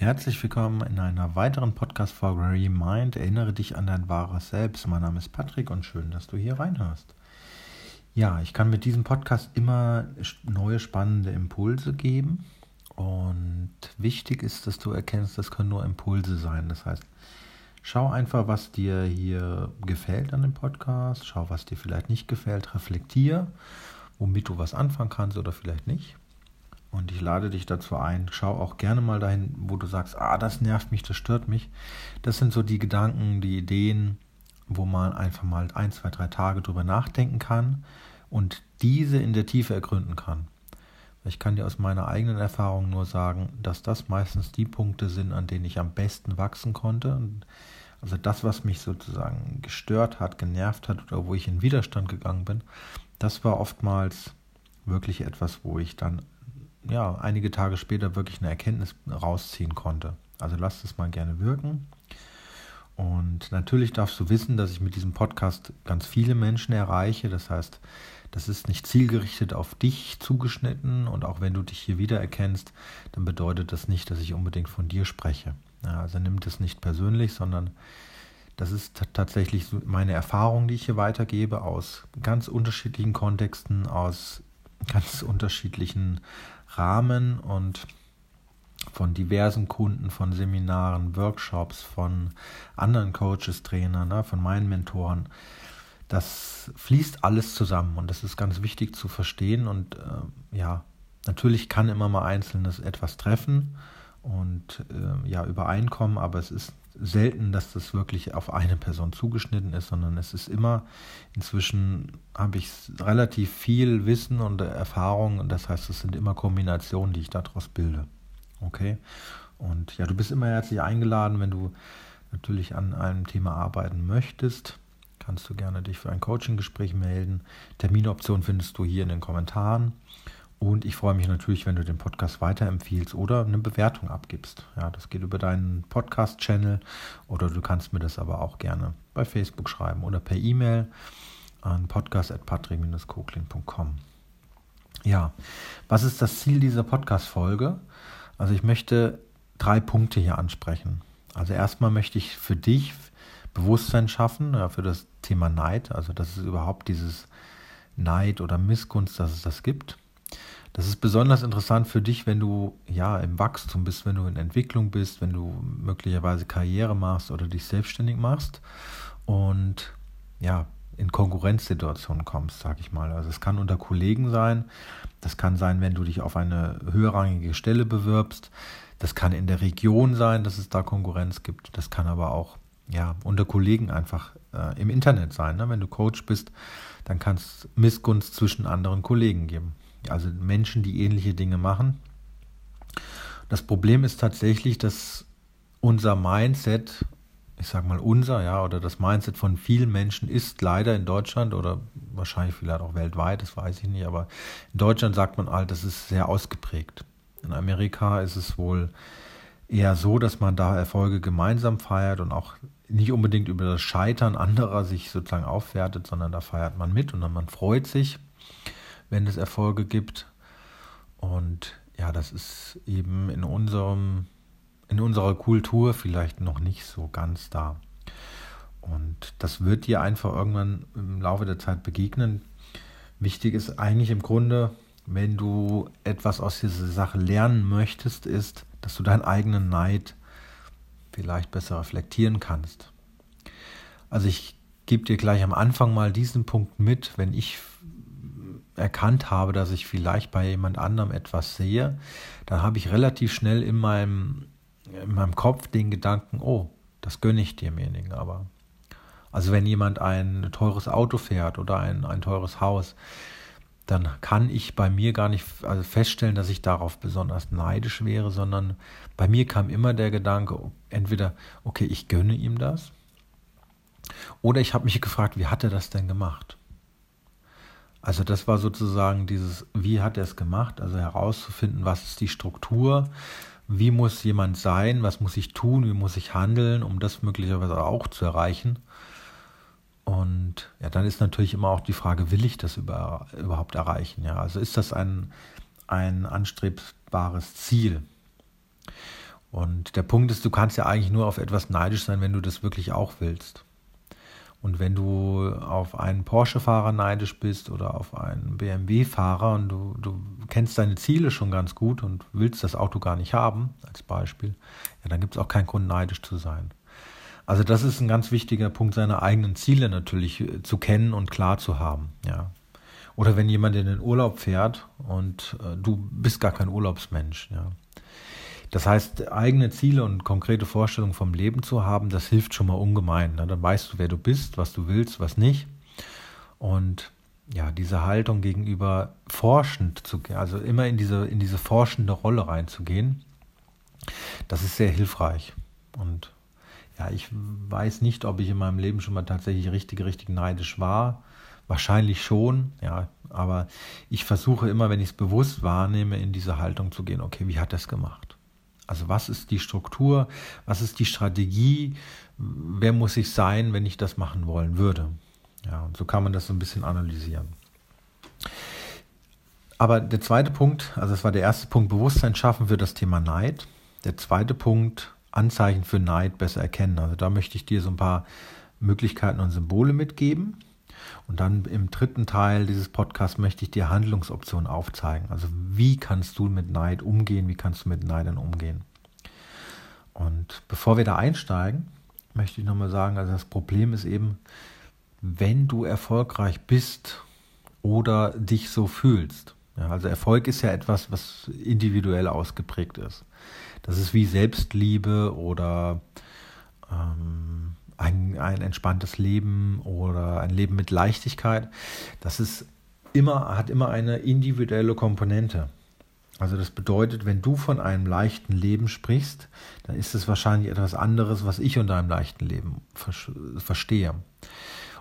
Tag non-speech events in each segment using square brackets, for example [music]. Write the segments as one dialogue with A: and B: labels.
A: Herzlich willkommen in einer weiteren Podcast-Folge Remind. Erinnere dich an dein wahres Selbst. Mein Name ist Patrick und schön, dass du hier reinhörst. Ja, ich kann mit diesem Podcast immer neue spannende Impulse geben. Und wichtig ist, dass du erkennst, das können nur Impulse sein. Das heißt, schau einfach, was dir hier gefällt an dem Podcast. Schau, was dir vielleicht nicht gefällt. Reflektier, womit du was anfangen kannst oder vielleicht nicht. Und ich lade dich dazu ein, schau auch gerne mal dahin, wo du sagst, ah, das nervt mich, das stört mich. Das sind so die Gedanken, die Ideen, wo man einfach mal ein, zwei, drei Tage drüber nachdenken kann und diese in der Tiefe ergründen kann. Ich kann dir aus meiner eigenen Erfahrung nur sagen, dass das meistens die Punkte sind, an denen ich am besten wachsen konnte. Also das, was mich sozusagen gestört hat, genervt hat oder wo ich in Widerstand gegangen bin, das war oftmals wirklich etwas, wo ich dann ja, einige Tage später wirklich eine Erkenntnis rausziehen konnte. Also lass es mal gerne wirken. Und natürlich darfst du wissen, dass ich mit diesem Podcast ganz viele Menschen erreiche. Das heißt, das ist nicht zielgerichtet auf dich zugeschnitten. Und auch wenn du dich hier wiedererkennst, dann bedeutet das nicht, dass ich unbedingt von dir spreche. Also nimm das nicht persönlich, sondern das ist tatsächlich meine Erfahrung, die ich hier weitergebe aus ganz unterschiedlichen Kontexten, aus ganz [laughs] unterschiedlichen Rahmen und von diversen Kunden, von Seminaren, Workshops, von anderen Coaches, Trainern, ne, von meinen Mentoren. Das fließt alles zusammen und das ist ganz wichtig zu verstehen. Und äh, ja, natürlich kann immer mal Einzelnes etwas treffen und äh, ja übereinkommen, aber es ist selten, dass das wirklich auf eine Person zugeschnitten ist, sondern es ist immer, inzwischen habe ich relativ viel Wissen und Erfahrung und das heißt, es sind immer Kombinationen, die ich daraus bilde. Okay? Und ja, du bist immer herzlich eingeladen, wenn du natürlich an einem Thema arbeiten möchtest, kannst du gerne dich für ein Coaching-Gespräch melden. Terminoption findest du hier in den Kommentaren. Und ich freue mich natürlich, wenn du den Podcast weiterempfiehlst oder eine Bewertung abgibst. Ja, das geht über deinen Podcast-Channel oder du kannst mir das aber auch gerne bei Facebook schreiben oder per E-Mail an podcast.patrick-kokling.com. Ja, was ist das Ziel dieser Podcast-Folge? Also ich möchte drei Punkte hier ansprechen. Also erstmal möchte ich für dich Bewusstsein schaffen, ja, für das Thema Neid, also dass es überhaupt dieses Neid oder Missgunst, dass es das gibt. Das ist besonders interessant für dich, wenn du ja im Wachstum bist, wenn du in Entwicklung bist, wenn du möglicherweise Karriere machst oder dich selbstständig machst und ja, in Konkurrenzsituationen kommst, sag ich mal. Also es kann unter Kollegen sein, das kann sein, wenn du dich auf eine höherrangige Stelle bewirbst, das kann in der Region sein, dass es da Konkurrenz gibt, das kann aber auch ja, unter Kollegen einfach äh, im Internet sein. Ne? Wenn du Coach bist, dann kann es Missgunst zwischen anderen Kollegen geben also Menschen, die ähnliche Dinge machen. Das Problem ist tatsächlich, dass unser Mindset, ich sage mal unser, ja, oder das Mindset von vielen Menschen ist leider in Deutschland oder wahrscheinlich vielleicht auch weltweit, das weiß ich nicht, aber in Deutschland sagt man halt, das ist sehr ausgeprägt. In Amerika ist es wohl eher so, dass man da Erfolge gemeinsam feiert und auch nicht unbedingt über das Scheitern anderer sich sozusagen aufwertet, sondern da feiert man mit und dann man freut sich wenn es Erfolge gibt. Und ja, das ist eben in unserem, in unserer Kultur vielleicht noch nicht so ganz da. Und das wird dir einfach irgendwann im Laufe der Zeit begegnen. Wichtig ist eigentlich im Grunde, wenn du etwas aus dieser Sache lernen möchtest, ist, dass du deinen eigenen Neid vielleicht besser reflektieren kannst. Also ich gebe dir gleich am Anfang mal diesen Punkt mit, wenn ich erkannt habe, dass ich vielleicht bei jemand anderem etwas sehe, dann habe ich relativ schnell in meinem, in meinem Kopf den Gedanken, oh, das gönne ich demjenigen aber. Also wenn jemand ein teures Auto fährt oder ein, ein teures Haus, dann kann ich bei mir gar nicht also feststellen, dass ich darauf besonders neidisch wäre, sondern bei mir kam immer der Gedanke, entweder, okay, ich gönne ihm das, oder ich habe mich gefragt, wie hat er das denn gemacht? Also das war sozusagen dieses, wie hat er es gemacht? Also herauszufinden, was ist die Struktur, wie muss jemand sein, was muss ich tun, wie muss ich handeln, um das möglicherweise auch zu erreichen. Und ja, dann ist natürlich immer auch die Frage, will ich das über, überhaupt erreichen? Ja, also ist das ein, ein anstrebbares Ziel? Und der Punkt ist, du kannst ja eigentlich nur auf etwas neidisch sein, wenn du das wirklich auch willst. Und wenn du auf einen Porsche-Fahrer neidisch bist oder auf einen BMW-Fahrer und du, du kennst deine Ziele schon ganz gut und willst das Auto gar nicht haben, als Beispiel, ja, dann gibt es auch keinen Grund, neidisch zu sein. Also das ist ein ganz wichtiger Punkt, seine eigenen Ziele natürlich äh, zu kennen und klar zu haben. Ja. Oder wenn jemand in den Urlaub fährt und äh, du bist gar kein Urlaubsmensch. Ja. Das heißt, eigene Ziele und konkrete Vorstellungen vom Leben zu haben, das hilft schon mal ungemein. Dann weißt du, wer du bist, was du willst, was nicht. Und ja, diese Haltung gegenüber forschend zu gehen, also immer in diese, in diese forschende Rolle reinzugehen, das ist sehr hilfreich. Und ja, ich weiß nicht, ob ich in meinem Leben schon mal tatsächlich richtig, richtig neidisch war. Wahrscheinlich schon, ja, aber ich versuche immer, wenn ich es bewusst wahrnehme, in diese Haltung zu gehen, okay, wie hat es gemacht? Also was ist die Struktur, was ist die Strategie, wer muss ich sein, wenn ich das machen wollen würde? Ja, und so kann man das so ein bisschen analysieren. Aber der zweite Punkt, also das war der erste Punkt, Bewusstsein schaffen für das Thema Neid. Der zweite Punkt, Anzeichen für Neid besser erkennen. Also da möchte ich dir so ein paar Möglichkeiten und Symbole mitgeben. Und dann im dritten Teil dieses Podcasts möchte ich dir Handlungsoptionen aufzeigen. Also wie kannst du mit Neid umgehen, wie kannst du mit Neidern umgehen. Und bevor wir da einsteigen, möchte ich nochmal sagen, also das Problem ist eben, wenn du erfolgreich bist oder dich so fühlst. Ja, also Erfolg ist ja etwas, was individuell ausgeprägt ist. Das ist wie Selbstliebe oder ähm, ein, ein entspanntes Leben oder ein Leben mit Leichtigkeit, das ist immer, hat immer eine individuelle Komponente. Also das bedeutet, wenn du von einem leichten Leben sprichst, dann ist es wahrscheinlich etwas anderes, was ich unter einem leichten Leben verstehe.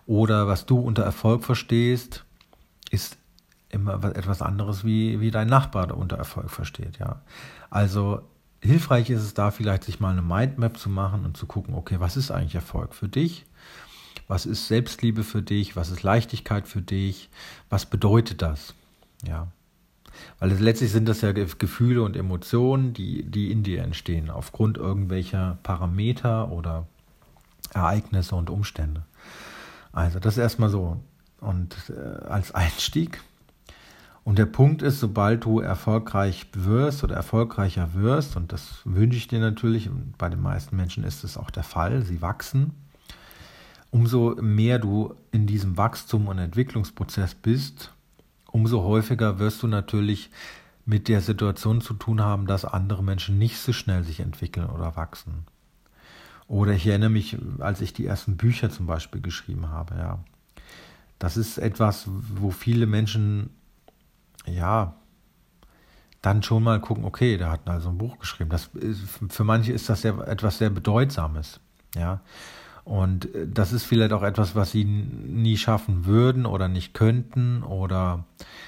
A: Oder was du unter Erfolg verstehst, ist immer etwas anderes, wie, wie dein Nachbar unter Erfolg versteht. Ja. Also hilfreich ist es da vielleicht, sich mal eine Mindmap zu machen und zu gucken, okay, was ist eigentlich Erfolg für dich? Was ist Selbstliebe für dich? Was ist Leichtigkeit für dich? Was bedeutet das? Ja. Weil letztlich sind das ja Gefühle und Emotionen, die, die in dir entstehen, aufgrund irgendwelcher Parameter oder Ereignisse und Umstände. Also das ist erstmal so. Und äh, als Einstieg und der Punkt ist, sobald du erfolgreich wirst oder erfolgreicher wirst, und das wünsche ich dir natürlich, und bei den meisten Menschen ist es auch der Fall, sie wachsen, umso mehr du in diesem Wachstum und Entwicklungsprozess bist, umso häufiger wirst du natürlich mit der Situation zu tun haben, dass andere Menschen nicht so schnell sich entwickeln oder wachsen. Oder ich erinnere mich, als ich die ersten Bücher zum Beispiel geschrieben habe, ja. Das ist etwas, wo viele Menschen ja, dann schon mal gucken, okay, der hat also ein Buch geschrieben. Das ist, für manche ist das ja etwas sehr Bedeutsames, ja. Und äh, das ist vielleicht auch etwas, was sie nie schaffen würden oder nicht könnten oder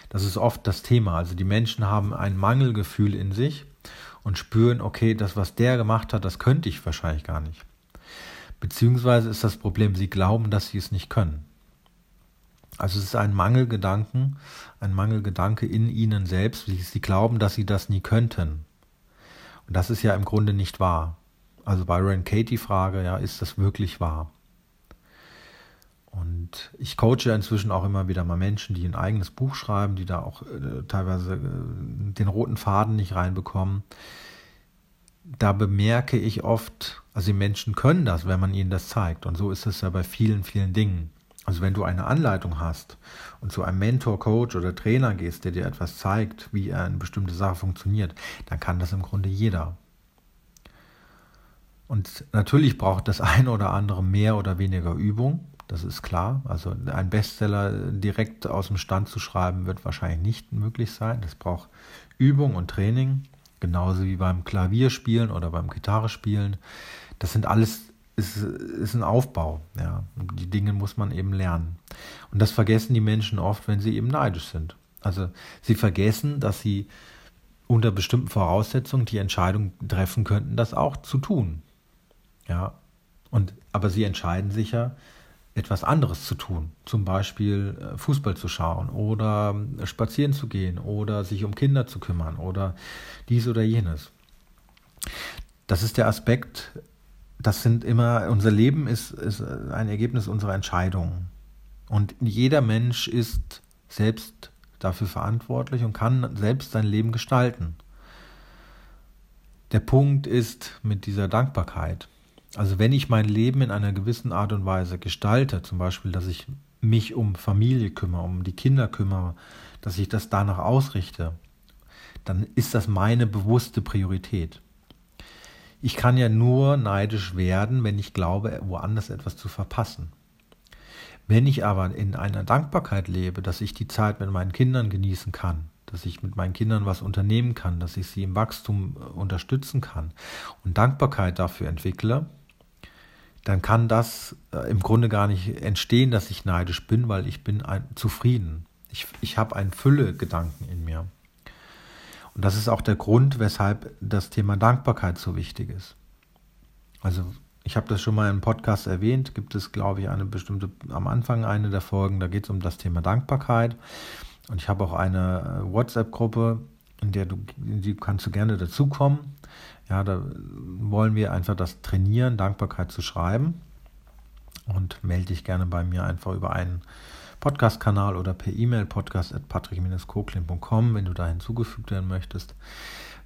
A: das ist oft das Thema. Also die Menschen haben ein Mangelgefühl in sich und spüren, okay, das, was der gemacht hat, das könnte ich wahrscheinlich gar nicht. Beziehungsweise ist das Problem, sie glauben, dass sie es nicht können. Also es ist ein Mangelgedanken, ein Mangelgedanke in ihnen selbst. Sie glauben, dass sie das nie könnten. Und das ist ja im Grunde nicht wahr. Also Byron Katie Frage, ja, ist das wirklich wahr? Und ich coache inzwischen auch immer wieder mal Menschen, die ein eigenes Buch schreiben, die da auch äh, teilweise äh, den roten Faden nicht reinbekommen. Da bemerke ich oft, also die Menschen können das, wenn man ihnen das zeigt. Und so ist es ja bei vielen, vielen Dingen. Also wenn du eine Anleitung hast und zu einem Mentor, Coach oder Trainer gehst, der dir etwas zeigt, wie eine bestimmte Sache funktioniert, dann kann das im Grunde jeder. Und natürlich braucht das [laughs] eine oder andere mehr oder weniger Übung, das ist klar. Also ein Bestseller direkt aus dem Stand zu schreiben, wird wahrscheinlich nicht möglich sein. Das braucht Übung und Training, genauso wie beim Klavierspielen oder beim Gitarrespielen. Das sind alles ist, ist ein Aufbau. Ja. Die Dinge muss man eben lernen. Und das vergessen die Menschen oft, wenn sie eben neidisch sind. Also sie vergessen, dass sie unter bestimmten Voraussetzungen die Entscheidung treffen könnten, das auch zu tun. Ja. Und, aber sie entscheiden sich ja, etwas anderes zu tun. Zum Beispiel äh, Fußball zu schauen oder äh, spazieren zu gehen oder sich um Kinder zu kümmern oder dies oder jenes. das ist der Aspekt, das sind immer, unser Leben ist, ist ein Ergebnis unserer Entscheidungen. Und jeder Mensch ist selbst dafür verantwortlich und kann selbst sein Leben gestalten. Der Punkt ist mit dieser Dankbarkeit. Also wenn ich mein Leben in einer gewissen Art und Weise gestalte, zum Beispiel, dass ich mich um Familie kümmere, um die Kinder kümmere, dass ich das danach ausrichte, dann ist das meine bewusste Priorität. Ich kann ja nur neidisch werden, wenn ich glaube, woanders etwas zu verpassen. Wenn ich aber in einer Dankbarkeit lebe, dass ich die Zeit mit meinen Kindern genießen kann, dass ich mit meinen Kindern was unternehmen kann, dass ich sie im Wachstum äh, unterstützen kann und Dankbarkeit dafür entwickle, dann kann das äh, im Grunde gar nicht entstehen, dass ich neidisch bin, weil ich bin ein, zufrieden. Ich, ich habe einen Fülle-Gedanken in mir. Und das ist auch der Grund, weshalb das Thema Dankbarkeit so wichtig ist. Also ich habe das schon mal im Podcast erwähnt, gibt es, glaube ich, eine bestimmte, am Anfang eine der Folgen, da geht es um das Thema Dankbarkeit. Und ich habe auch eine äh, WhatsApp-Gruppe, in der du, in die kannst du gerne dazukommen. Ja, da wollen wir einfach das trainieren, Dankbarkeit zu schreiben. Und melde dich gerne bei mir einfach über einen Podcast-Kanal oder per E-Mail podcast.patrick-koklin.com, wenn du da hinzugefügt werden möchtest.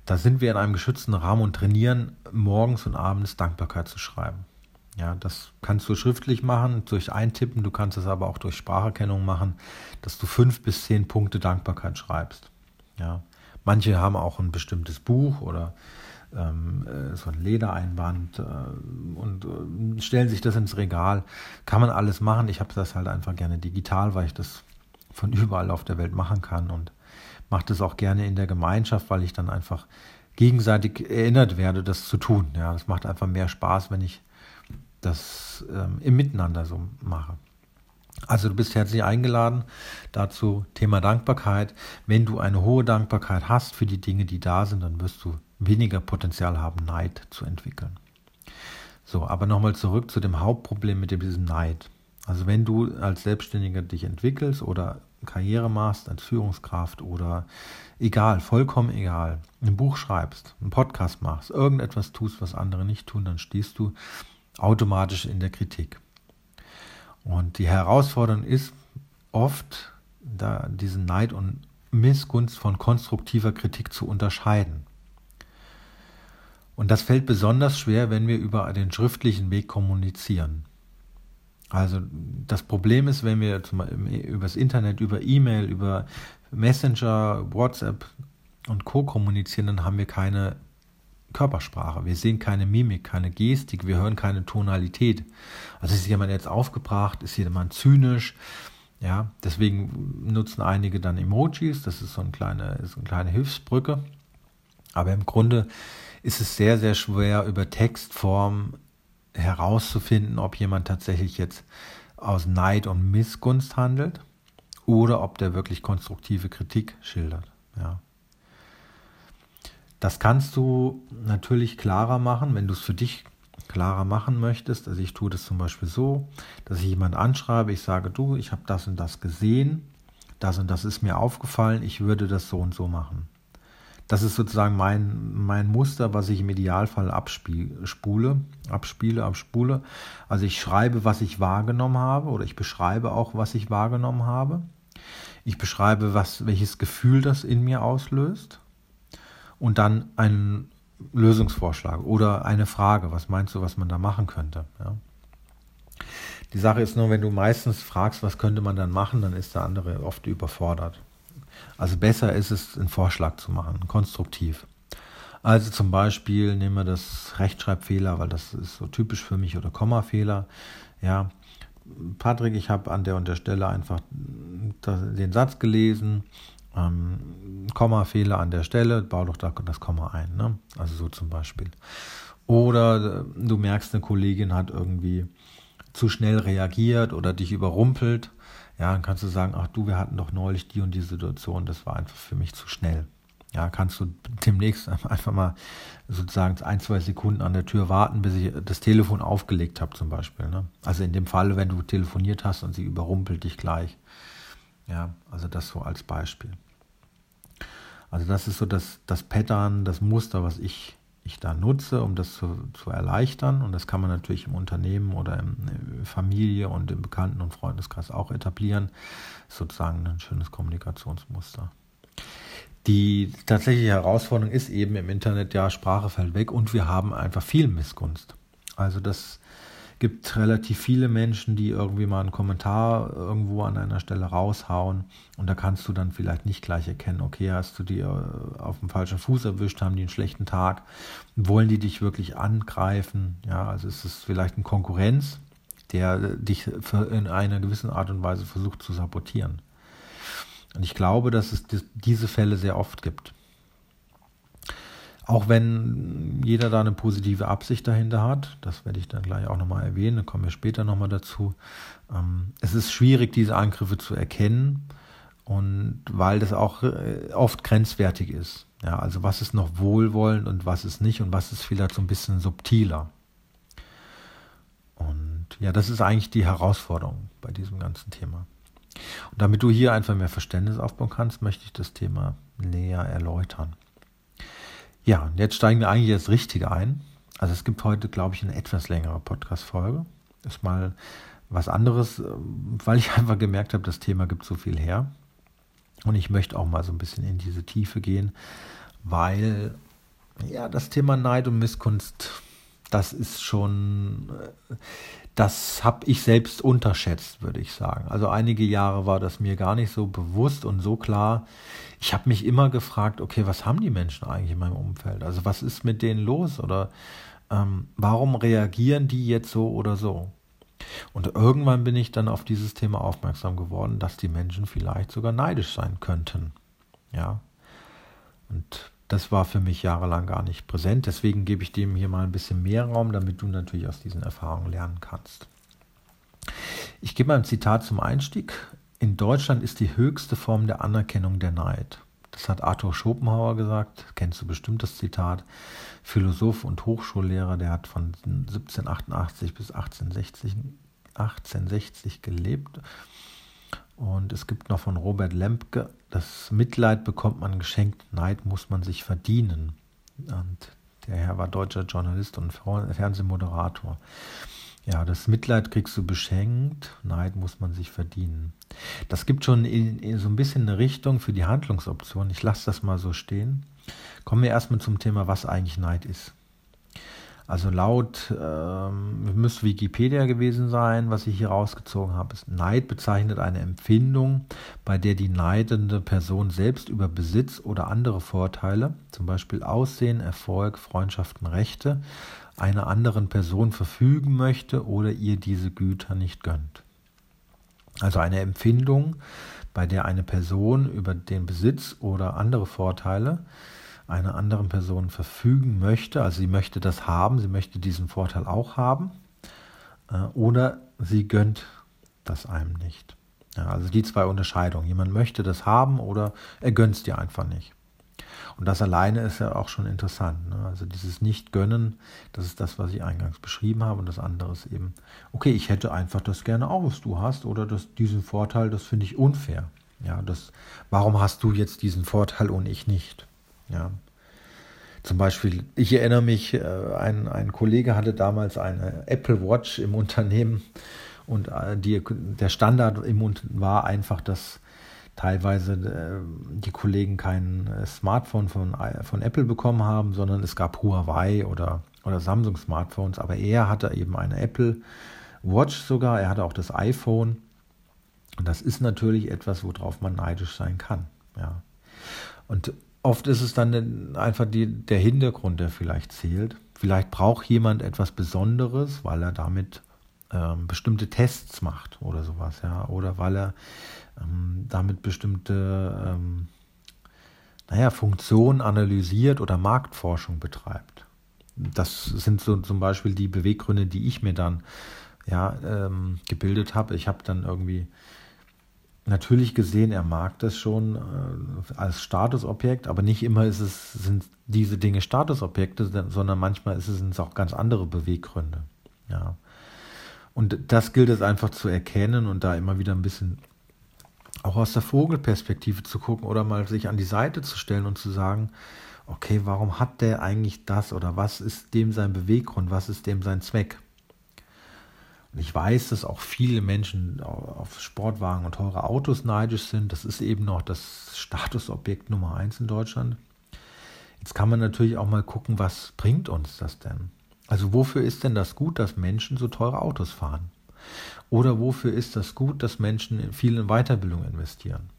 A: Da sind wir in einem geschützten Rahmen und trainieren morgens und abends Dankbarkeit zu schreiben. Ja, das kannst du schriftlich machen, durch Eintippen, du kannst es aber auch durch Spracherkennung machen, dass du fünf bis zehn Punkte Dankbarkeit schreibst. Ja, manche haben auch ein bestimmtes Buch oder so ein Ledereinband äh, und äh, stellen sich das ins Regal. Kann man alles machen. Ich habe das halt einfach gerne digital, weil ich das von überall auf der Welt machen kann und mache das auch gerne in der Gemeinschaft, weil ich dann einfach gegenseitig erinnert werde, das zu tun. Ja, das macht einfach mehr Spaß, wenn ich das ähm, im Miteinander so mache. Also du bist herzlich eingeladen dazu, Thema Dankbarkeit. Wenn du eine hohe Dankbarkeit hast für die Dinge, die da sind, dann wirst du weniger Potenzial haben, Neid zu entwickeln. So, aber nochmal zurück zu dem Hauptproblem mit diesem Neid. Also wenn du als Selbstständiger dich entwickelst oder Karriere machst als Führungskraft oder egal, vollkommen egal, ein Buch schreibst, einen Podcast machst, irgendetwas tust, was andere nicht tun, dann stehst du automatisch in der Kritik. Und die Herausforderung ist oft, da diesen Neid und Missgunst von konstruktiver Kritik zu unterscheiden. Und das fällt besonders schwer, wenn wir über den schriftlichen Weg kommunizieren. Also das Problem ist, wenn wir zum Beispiel über das Internet, über E-Mail, über Messenger, WhatsApp und Co kommunizieren, dann haben wir keine Körpersprache. Wir sehen keine Mimik, keine Gestik, wir hören keine Tonalität. Also ist jemand jetzt aufgebracht, ist jemand zynisch. Ja, deswegen nutzen einige dann Emojis, das ist so eine kleine, ist eine kleine Hilfsbrücke. Aber im Grunde ist es sehr, sehr schwer, über Textform herauszufinden, ob jemand tatsächlich jetzt aus Neid und Missgunst handelt oder ob der wirklich konstruktive Kritik schildert. Ja. Das kannst du natürlich klarer machen, wenn du es für dich klarer machen möchtest. Also ich tue das zum Beispiel so, dass ich jemand anschreibe, ich sage, du, ich habe das und das gesehen, das und das ist mir aufgefallen, ich würde das so und so machen. Das ist sozusagen mein, mein Muster, was ich im Idealfall abspule, abspiele, abspule. Also ich schreibe, was ich wahrgenommen habe oder ich beschreibe auch, was ich wahrgenommen habe. Ich beschreibe, was, welches Gefühl das in mir auslöst und dann einen Lösungsvorschlag oder eine Frage. Was meinst du, was man da machen könnte? Ja. Die Sache ist nur, wenn du meistens fragst, was könnte man dann machen, dann ist der andere oft überfordert. Also besser ist es, einen Vorschlag zu machen, konstruktiv. Also zum Beispiel nehmen wir das Rechtschreibfehler, weil das ist so typisch für mich, oder Kommafehler. Ja, Patrick, ich habe an der und der Stelle einfach den Satz gelesen, ähm, Kommafehler an der Stelle, bau doch da das Komma ein. Ne? Also so zum Beispiel. Oder äh, du merkst, eine Kollegin hat irgendwie zu schnell reagiert oder dich überrumpelt ja, dann kannst du sagen, ach du, wir hatten doch neulich die und die Situation, das war einfach für mich zu schnell. Ja, kannst du demnächst [laughs] einfach mal sozusagen ein, zwei Sekunden an der Tür warten, bis ich das Telefon aufgelegt habe zum Beispiel. Ne? Also in dem Fall, wenn du telefoniert hast und sie überrumpelt dich gleich. Ja, also das so als Beispiel. Also das ist so das, das Pattern, das Muster, was ich ich da nutze, um das zu, zu erleichtern. Und das kann man natürlich im Unternehmen oder in der Familie und im Bekannten- und Freundeskreis auch etablieren. Sozusagen ein schönes Kommunikationsmuster. Die tatsächliche Herausforderung ist eben im Internet, ja, Sprache fällt weg und wir haben einfach viel Missgunst. Also das gibt relativ viele Menschen, die irgendwie mal einen Kommentar irgendwo an einer Stelle raushauen und da kannst du dann vielleicht nicht gleich erkennen, okay, hast du die äh, auf dem falschen Fuß erwischt, haben die einen schlechten Tag, wollen die dich wirklich angreifen, ja, also ist es vielleicht eine Konkurrenz, der dich in einer gewissen Art und Weise versucht zu sabotieren. Und ich glaube, dass es diese Fälle sehr oft gibt. Auch wenn jeder da eine positive Absicht dahinter hat, das werde ich dann gleich auch nochmal erwähnen, da kommen wir später nochmal dazu. Ähm, es ist schwierig, diese Angriffe zu erkennen und weil das auch äh, oft grenzwertig ist. Ja, also was ist noch wohlwollend und was ist nicht und was ist vielleicht so ein bisschen subtiler. Und ja, das ist eigentlich die Herausforderung bei diesem ganzen Thema. Und damit du hier einfach mehr Verständnis aufbauen kannst, möchte ich das Thema näher erläutern. Ja, jetzt steigen wir eigentlich jetzt richtig ein. Also es gibt heute, glaube ich, eine etwas längere Podcast-Folge. Ist mal was anderes, ähm, weil ich [laughs] einfach gemerkt habe, das Thema gibt so viel her. Und ich möchte auch mal so ein bisschen in diese Tiefe gehen, weil ja, das Thema Neid und Misskunst, das ist schon, äh, das habe ich selbst unterschätzt, würde ich sagen. Also einige Jahre war das mir gar nicht so bewusst und so klar. Ich habe mich immer gefragt, okay, was haben die Menschen eigentlich in meinem Umfeld? Also was ist mit denen los? Oder ähm, warum reagieren die jetzt so oder so? Und irgendwann bin ich dann auf dieses Thema aufmerksam geworden, dass die Menschen vielleicht sogar neidisch sein könnten. Ja. Und das war für mich jahrelang gar nicht präsent. Deswegen gebe ich dem hier mal ein bisschen mehr Raum, damit du natürlich aus diesen Erfahrungen lernen kannst. Ich gebe mal ein Zitat zum Einstieg. In Deutschland ist die höchste Form der Anerkennung der Neid. Das hat Arthur Schopenhauer gesagt, kennst du bestimmt das Zitat. Philosoph und Hochschullehrer, der hat von 1788 bis 1860, 1860 gelebt und es gibt noch von Robert Lempke, das Mitleid bekommt man geschenkt, Neid muss man sich verdienen. Und der Herr war deutscher Journalist und Fernsehmoderator. Ja, das Mitleid kriegst du beschenkt, Neid muss man sich verdienen. Das gibt schon in, in so ein bisschen eine Richtung für die Handlungsoption. Ich lasse das mal so stehen. Kommen wir erstmal zum Thema, was eigentlich Neid ist. Also laut ähm, müsste Wikipedia gewesen sein, was ich hier rausgezogen habe. Ist Neid bezeichnet eine Empfindung, bei der die neidende Person selbst über Besitz oder andere Vorteile, zum Beispiel Aussehen, Erfolg, Freundschaften, Rechte, einer anderen Person verfügen möchte oder ihr diese Güter nicht gönnt. Also eine Empfindung, bei der eine Person über den Besitz oder andere Vorteile einer anderen Person verfügen möchte, also sie möchte das haben, sie möchte diesen Vorteil auch haben, äh, oder sie gönnt das einem nicht. Ja, also die zwei Unterscheidungen. Jemand möchte das haben oder er gönnt es dir einfach nicht. Und das alleine ist ja auch schon interessant. Ne? Also dieses Nicht-Gönnen, das ist das, was ich eingangs beschrieben habe. Und das andere ist eben, okay, ich hätte einfach das gerne auch, was du hast, oder das, diesen Vorteil, das finde ich unfair. Ja, das, warum hast du jetzt diesen Vorteil und ich nicht? Ja. Zum Beispiel, ich erinnere mich, äh, ein, ein Kollege hatte damals eine Apple Watch im Unternehmen und äh, die, der Standard im Unternehmen war einfach, dass teilweise äh, die Kollegen kein Smartphone von, von Apple bekommen haben, sondern es gab Huawei oder, oder Samsung Smartphones, aber er hatte eben eine Apple Watch sogar, er hatte auch das iPhone. Und das ist natürlich etwas, worauf man neidisch sein kann. Ja. Und oft ist es dann einfach die, der Hintergrund, der vielleicht zählt. Vielleicht braucht jemand etwas Besonderes, weil er damit ähm, bestimmte Tests macht oder sowas, ja, oder weil er ähm, damit bestimmte, ähm, naja, Funktionen analysiert oder Marktforschung betreibt. Das sind so zum Beispiel die Beweggründe, die ich mir dann ja ähm, gebildet habe. Ich habe dann irgendwie natürlich gesehen, er mag das schon äh, als Statusobjekt, aber nicht immer ist es, sind diese Dinge Statusobjekte, sondern manchmal ist es, sind es auch ganz andere Beweggründe. Ja. Und das gilt es einfach zu erkennen und da immer wieder ein bisschen auch aus der Vogelperspektive zu gucken oder mal sich an die Seite zu stellen und zu sagen, okay, warum hat der eigentlich das oder was ist dem sein Beweggrund, was ist dem sein Zweck? Und ich weiß, dass auch viele Menschen auf Sportwagen und teure Autos neidisch sind. Das ist eben noch das Statusobjekt Nummer eins in Deutschland. Jetzt kann man natürlich auch mal gucken, was bringt uns das denn? Also wofür ist denn das gut, dass Menschen so teure Autos fahren? Oder wofür ist das gut, dass Menschen viel in Weiterbildung investieren?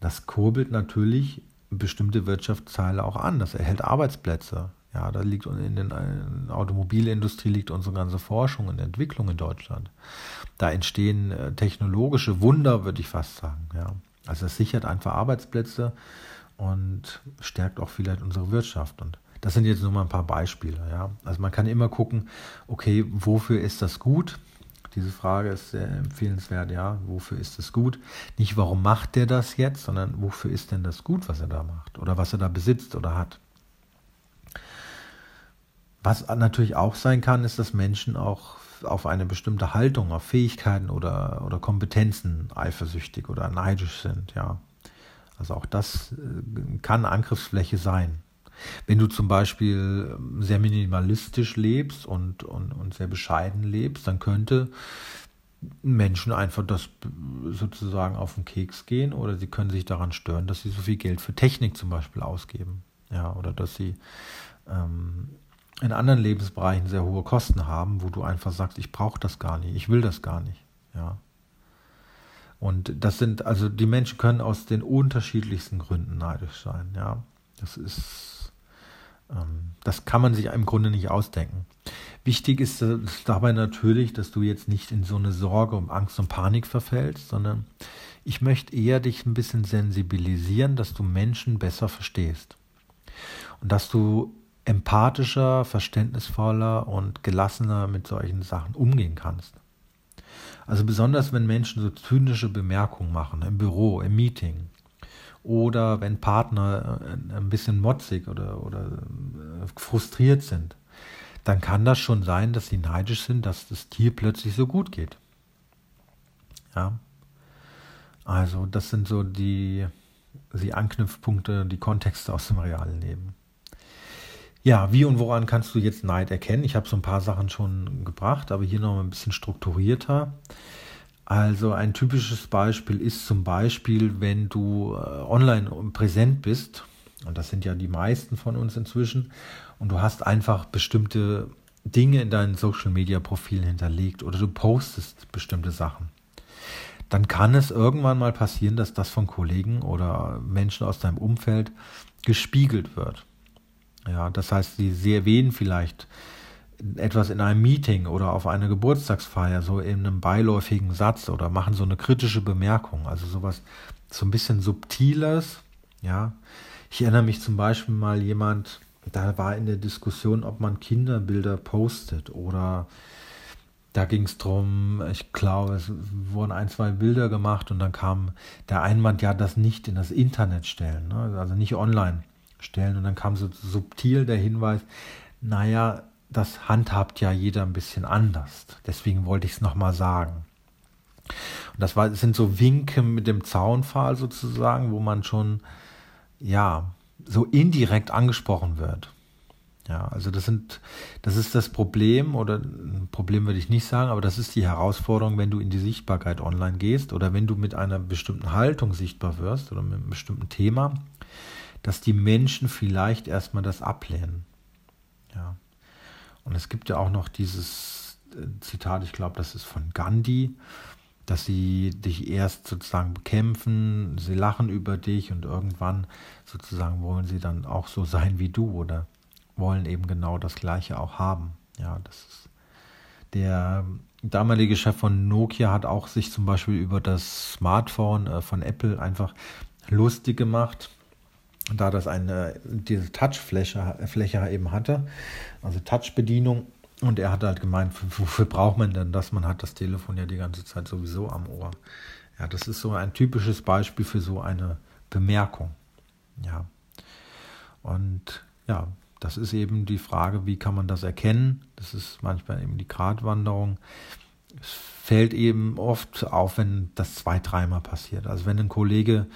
A: Das kurbelt natürlich bestimmte Wirtschaftsteile auch an. Das erhält Arbeitsplätze. Ja, da liegt in der Automobilindustrie liegt unsere ganze Forschung und Entwicklung in Deutschland. Da entstehen äh, technologische Wunder, würde ich fast sagen. Ja. Also es sichert einfach Arbeitsplätze und stärkt auch vielleicht unsere Wirtschaft. Und das sind jetzt nur mal ein paar Beispiele. Ja. Also man kann immer gucken, okay, wofür ist das gut? Diese Frage ist sehr empfehlenswert, ja, wofür ist das gut? Nicht, warum macht der das jetzt, sondern wofür ist denn das gut, was er da macht oder was er da besitzt oder hat. Was natürlich auch sein kann, ist, dass Menschen auch auf eine bestimmte Haltung, auf Fähigkeiten oder, oder Kompetenzen eifersüchtig oder neidisch sind, ja. Also auch das äh, kann Angriffsfläche sein. Wenn du zum Beispiel ähm, sehr minimalistisch lebst und, und, und sehr bescheiden lebst, dann könnte Menschen einfach das sozusagen auf den Keks gehen oder sie können sich daran stören, dass sie so viel Geld für Technik zum Beispiel ausgeben. Ja, oder dass sie ähm, in anderen Lebensbereichen sehr hohe Kosten haben, wo du einfach sagst, ich brauche das gar nicht, ich will das gar nicht. Ja. Und das sind, also die Menschen können aus den unterschiedlichsten Gründen neidisch sein, ja. Das ist ähm, das kann man sich im Grunde nicht ausdenken. Wichtig ist äh, dabei natürlich, dass du jetzt nicht in so eine Sorge um Angst und Panik verfällst, sondern ich möchte eher dich ein bisschen sensibilisieren, dass du Menschen besser verstehst. Und dass du empathischer, verständnisvoller und gelassener mit solchen Sachen umgehen kannst. Also besonders wenn Menschen so zynische Bemerkungen machen im Büro, im Meeting, oder wenn Partner äh, ein bisschen motzig oder, oder äh, frustriert sind, dann kann das schon sein, dass sie neidisch sind, dass das Tier plötzlich so gut geht. Ja. Also das sind so die, die Anknüpfpunkte, die Kontexte aus dem realen Leben. Ja, wie und woran kannst du jetzt Neid erkennen? Ich habe so ein paar Sachen schon gebracht, aber hier noch ein bisschen strukturierter. Also ein typisches Beispiel ist zum Beispiel, wenn du äh, online präsent bist, und das sind ja die meisten von uns inzwischen, und du hast einfach bestimmte Dinge in deinen Social-Media-Profilen hinterlegt oder du postest bestimmte Sachen, dann kann es irgendwann mal passieren, dass das von Kollegen oder Menschen aus deinem Umfeld gespiegelt wird. Ja, das heißt, sie, sie erwähnen vielleicht etwas in einem Meeting oder auf einer Geburtstagsfeier so in einem beiläufigen Satz oder machen so eine kritische Bemerkung, also sowas so ein bisschen subtiles, ja. Ich erinnere mich zum Beispiel mal jemand, da war in der Diskussion, ob man Kinderbilder postet oder da ging es darum, ich glaube, es wurden ein, zwei Bilder gemacht und dann kam der Einwand, ja, das nicht in das Internet stellen, ne? also nicht online stellen. Und dann kam so subtil der Hinweis, naja, das handhabt ja jeder ein bisschen anders. Deswegen wollte ich es nochmal sagen. Und das, war, das sind so Winke mit dem Zaunpfahl sozusagen, wo man schon, ja, so indirekt angesprochen wird. Ja, also das sind, das ist das Problem, oder ein Problem würde ich nicht sagen, aber das ist die Herausforderung, wenn du in die Sichtbarkeit online gehst oder wenn du mit einer bestimmten Haltung sichtbar wirst oder mit einem bestimmten Thema, dass die Menschen vielleicht erstmal das ablehnen. Ja. Und es gibt ja auch noch dieses äh, Zitat, ich glaube, das ist von Gandhi, dass sie dich erst sozusagen bekämpfen, sie lachen über dich und irgendwann sozusagen wollen sie dann auch so sein wie du oder wollen eben genau das Gleiche auch haben. Ja, das ist der damalige Chef von Nokia hat auch sich zum Beispiel über das Smartphone äh, von Apple einfach lustig gemacht da das eine, diese Touchfläche Fläche eben hatte, also Touchbedienung. Und er hat halt gemeint, wofür braucht man denn das? Man hat das Telefon ja die ganze Zeit sowieso am Ohr. Ja, das ist so ein typisches Beispiel für so eine Bemerkung. Ja. Und ja, das ist eben die Frage, wie kann man das erkennen? Das ist manchmal eben die Gratwanderung. Es fällt eben oft auf, wenn das zwei, dreimal passiert. Also wenn ein Kollege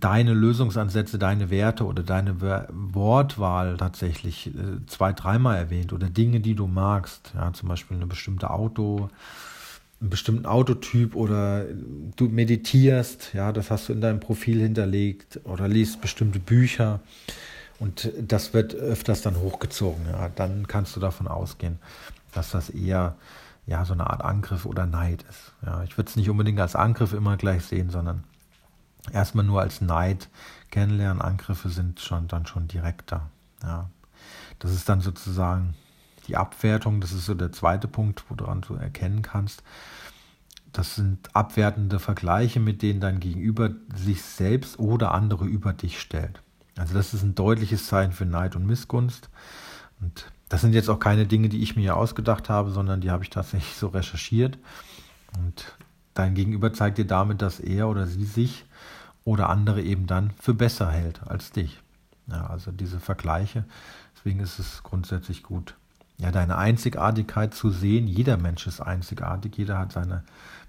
A: deine Lösungsansätze, deine Werte oder deine Wortwahl tatsächlich äh, zwei, dreimal erwähnt oder Dinge, die du magst, ja, zum Beispiel eine bestimmte Auto, einen bestimmten Autotyp oder du meditierst, ja, das hast du in deinem Profil hinterlegt oder liest bestimmte Bücher und das wird öfters dann hochgezogen, ja, dann kannst du davon ausgehen, dass das eher ja so eine Art Angriff oder Neid ist. Ja, ich würde es nicht unbedingt als Angriff immer gleich sehen, sondern erstmal nur als Neid kennenlernen. Angriffe sind schon dann schon direkter. Ja, das ist dann sozusagen die Abwertung, das ist so der zweite Punkt, woran du erkennen kannst. Das sind abwertende Vergleiche, mit denen dein Gegenüber sich selbst oder andere über dich stellt. Also das ist ein deutliches Zeichen für Neid und Missgunst. Und das sind jetzt auch keine Dinge, die ich mir ausgedacht habe, sondern die habe ich tatsächlich so recherchiert. Und dein Gegenüber zeigt dir damit, dass er oder sie sich oder andere eben dann für besser hält als dich. Ja, also diese Vergleiche. Deswegen ist es grundsätzlich gut, ja, deine Einzigartigkeit zu sehen. Jeder Mensch ist einzigartig, jeder hat seine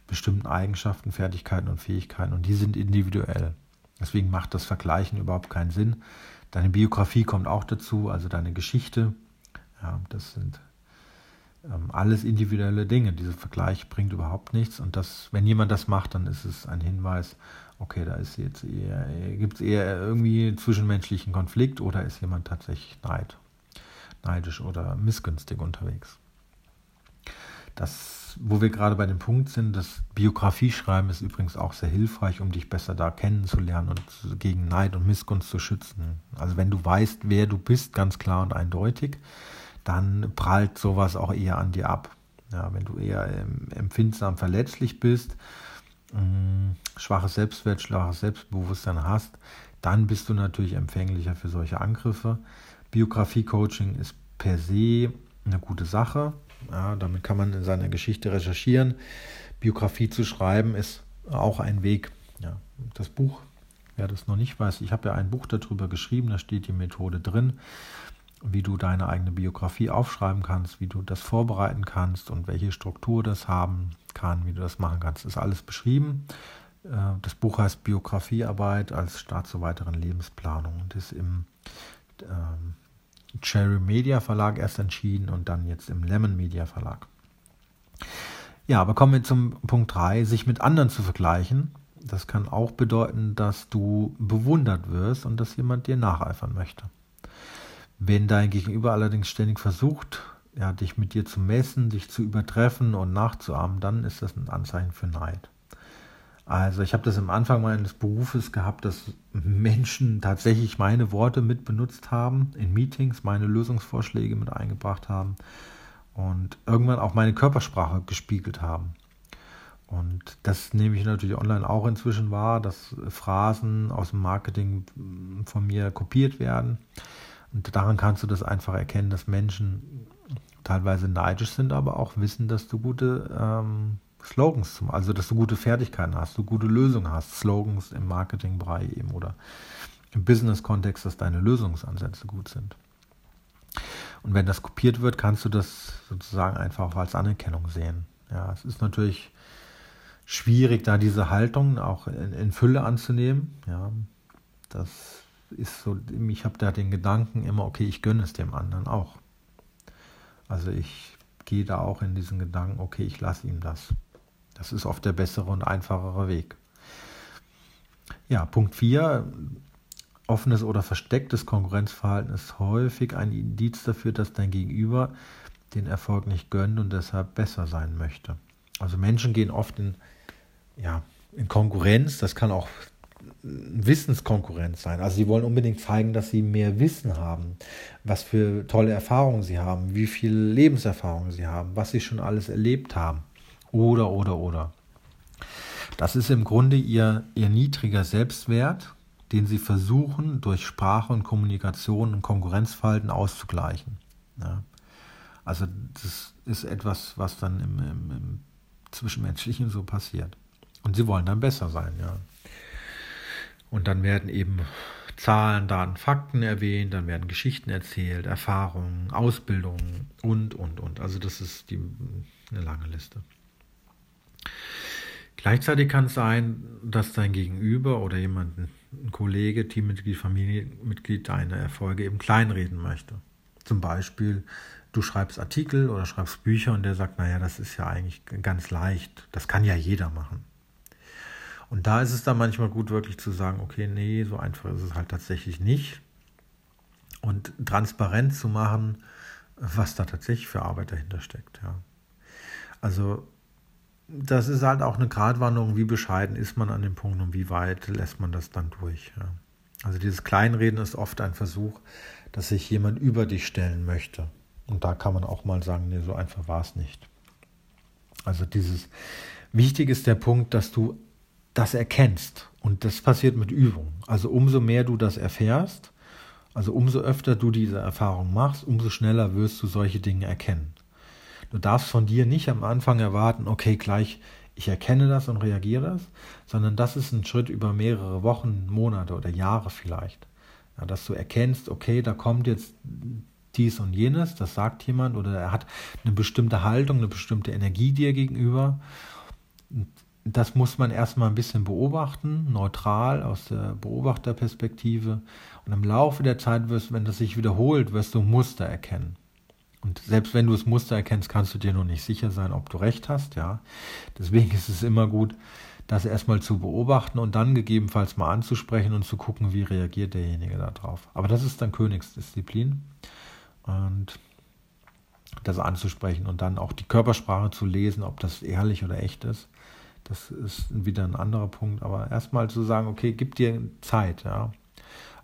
A: bestimmten Eigenschaften, Fertigkeiten und Fähigkeiten und die sind individuell. Deswegen macht das Vergleichen überhaupt keinen Sinn. Deine Biografie kommt auch dazu, also deine Geschichte. Ja, das sind ähm, alles individuelle Dinge. Dieser Vergleich bringt überhaupt nichts. Und das, wenn jemand das macht, dann ist es ein Hinweis, okay, da ist jetzt eher, gibt es eher irgendwie zwischenmenschlichen Konflikt oder ist jemand tatsächlich neid neidisch oder missgünstig unterwegs. Das, wo wir gerade bei dem Punkt sind, das Biografieschreiben ist übrigens auch sehr hilfreich, um dich besser da kennenzulernen und gegen Neid und Missgunst zu schützen. Also wenn du weißt, wer du bist, ganz klar und eindeutig, dann prallt sowas auch eher an dir ab. Ja, wenn du eher empfindsam verletzlich bist, mh, mm, schwaches Selbstwert, schwaches Selbstbewusstsein hast, dann bist du natürlich empfänglicher für solche Angriffe. Biografie-Coaching ist per se eine gute Sache. Ja, damit kann man in seiner Geschichte recherchieren. Biografie zu schreiben ist auch ein Weg. Ja, das Buch, wer das noch nicht weiß, ich habe ja ein Buch darüber geschrieben, da steht die Methode drin, wie du deine eigene Biografie aufschreiben kannst, wie du das vorbereiten kannst und welche Struktur das haben kann, wie du das machen kannst. Ist alles beschrieben. Äh, das Buch heißt Biografiearbeit als Start zur weiteren Lebensplanung und ist im ähm, Cherry Media Verlag erst entschieden und dann jetzt im Lemon Media Verlag. Ja, aber kommen wir zum Punkt 3, sich mit anderen zu vergleichen. Das kann auch bedeuten, dass du bewundert wirst und dass jemand dir nacheifern möchte. Wenn dein Gegenüber allerdings ständig versucht, ja, dich mit dir zu messen, dich zu übertreffen und nachzuahmen, dann ist das ein Anzeichen für Neid. Also ich habe das am Anfang meines Berufes gehabt, dass Menschen tatsächlich meine Worte mit benutzt haben in Meetings, meine Lösungsvorschläge mit eingebracht haben und irgendwann auch meine Körpersprache gespiegelt haben. Und das nehme ich natürlich online auch inzwischen wahr, dass Phrasen aus dem Marketing von mir kopiert werden. Und daran kannst du das einfach erkennen, dass Menschen teilweise neidisch sind, aber auch wissen, dass du gute ähm, Slogans zum, also dass du gute Fertigkeiten hast, du gute Lösungen hast, Slogans im Marketingbereich eben oder im Business-Kontext, dass deine Lösungsansätze gut sind. Und wenn das kopiert wird, kannst du das sozusagen einfach auch als Anerkennung sehen. Ja, es ist natürlich schwierig, da diese Haltung auch in, in Fülle anzunehmen. Ja, das ist so, ich habe da den Gedanken immer, okay, ich gönne es dem anderen auch. Also ich gehe da auch in diesen Gedanken, okay, ich lasse ihm das. Das ist oft der bessere und einfachere Weg. Ja, Punkt 4. Offenes oder verstecktes Konkurrenzverhalten ist häufig ein Indiz dafür, dass dein Gegenüber den Erfolg nicht gönnt und deshalb besser sein möchte. Also Menschen gehen oft in, ja, in Konkurrenz, das kann auch Wissenskonkurrenz sein. Also sie wollen unbedingt zeigen, dass sie mehr Wissen haben, was für tolle Erfahrungen sie haben, wie viel Lebenserfahrung sie haben, was sie schon alles erlebt haben. Oder, oder, oder. Das ist im Grunde ihr, ihr niedriger Selbstwert, den sie versuchen, durch Sprache und Kommunikation und Konkurrenzverhalten auszugleichen. Ja. Also das ist etwas, was dann im, im, im, Zwischenmenschlichen so passiert. Und sie wollen dann besser sein, ja. Und dann werden eben Zahlen, Daten, Fakten erwähnt, dann werden Geschichten erzählt, Erfahrungen, Ausbildungen und, und, und. Also das ist die, eine lange Liste. Gleichzeitig kann es sein, dass dein Gegenüber oder jemanden ein Kollege, Teammitglied, Familienmitglied deine Erfolge eben kleinreden möchte. Zum Beispiel, du schreibst Artikel oder schreibst Bücher und der sagt, naja, das ist ja eigentlich ganz leicht, das kann ja jeder machen. Und da ist es dann manchmal gut, wirklich zu sagen, okay, nee, so einfach ist es halt tatsächlich nicht. Und transparent zu machen, was da tatsächlich für Arbeit dahinter steckt. Ja. Also das ist halt auch eine Gratwanderung, wie bescheiden ist man an dem Punkt und wie weit lässt man das dann durch. Ja. Also dieses Kleinreden ist oft ein Versuch, dass sich jemand über dich stellen möchte. Und da kann man auch mal sagen, nee, so einfach war es nicht. Also dieses Wichtig ist der Punkt, dass du das erkennst. Und das passiert mit Übung. Also umso mehr du das erfährst, also umso öfter du diese Erfahrung machst, umso schneller wirst du solche Dinge erkennen. Du darfst von dir nicht am Anfang erwarten, okay, gleich ich erkenne das und reagiere das, sondern das ist ein Schritt über mehrere Wochen, Monate oder Jahre vielleicht. Ja, dass du erkennst, okay, da kommt jetzt dies und jenes, das sagt jemand oder er hat eine bestimmte Haltung, eine bestimmte Energie dir gegenüber. Das muss man erstmal ein bisschen beobachten, neutral aus der Beobachterperspektive. Und im Laufe der Zeit wirst, wenn das sich wiederholt, wirst du Muster erkennen. Und selbst wenn du das Muster erkennst, kannst du dir noch nicht sicher sein, ob du recht hast, ja. Deswegen ist es immer gut, das erstmal zu beobachten und dann gegebenenfalls mal anzusprechen und zu gucken, wie reagiert derjenige darauf. Aber das ist dann Königsdisziplin. Und das anzusprechen und dann auch die Körpersprache zu lesen, ob das ehrlich oder echt ist. Das ist wieder ein anderer Punkt. Aber erstmal zu sagen, okay, gib dir Zeit, ja.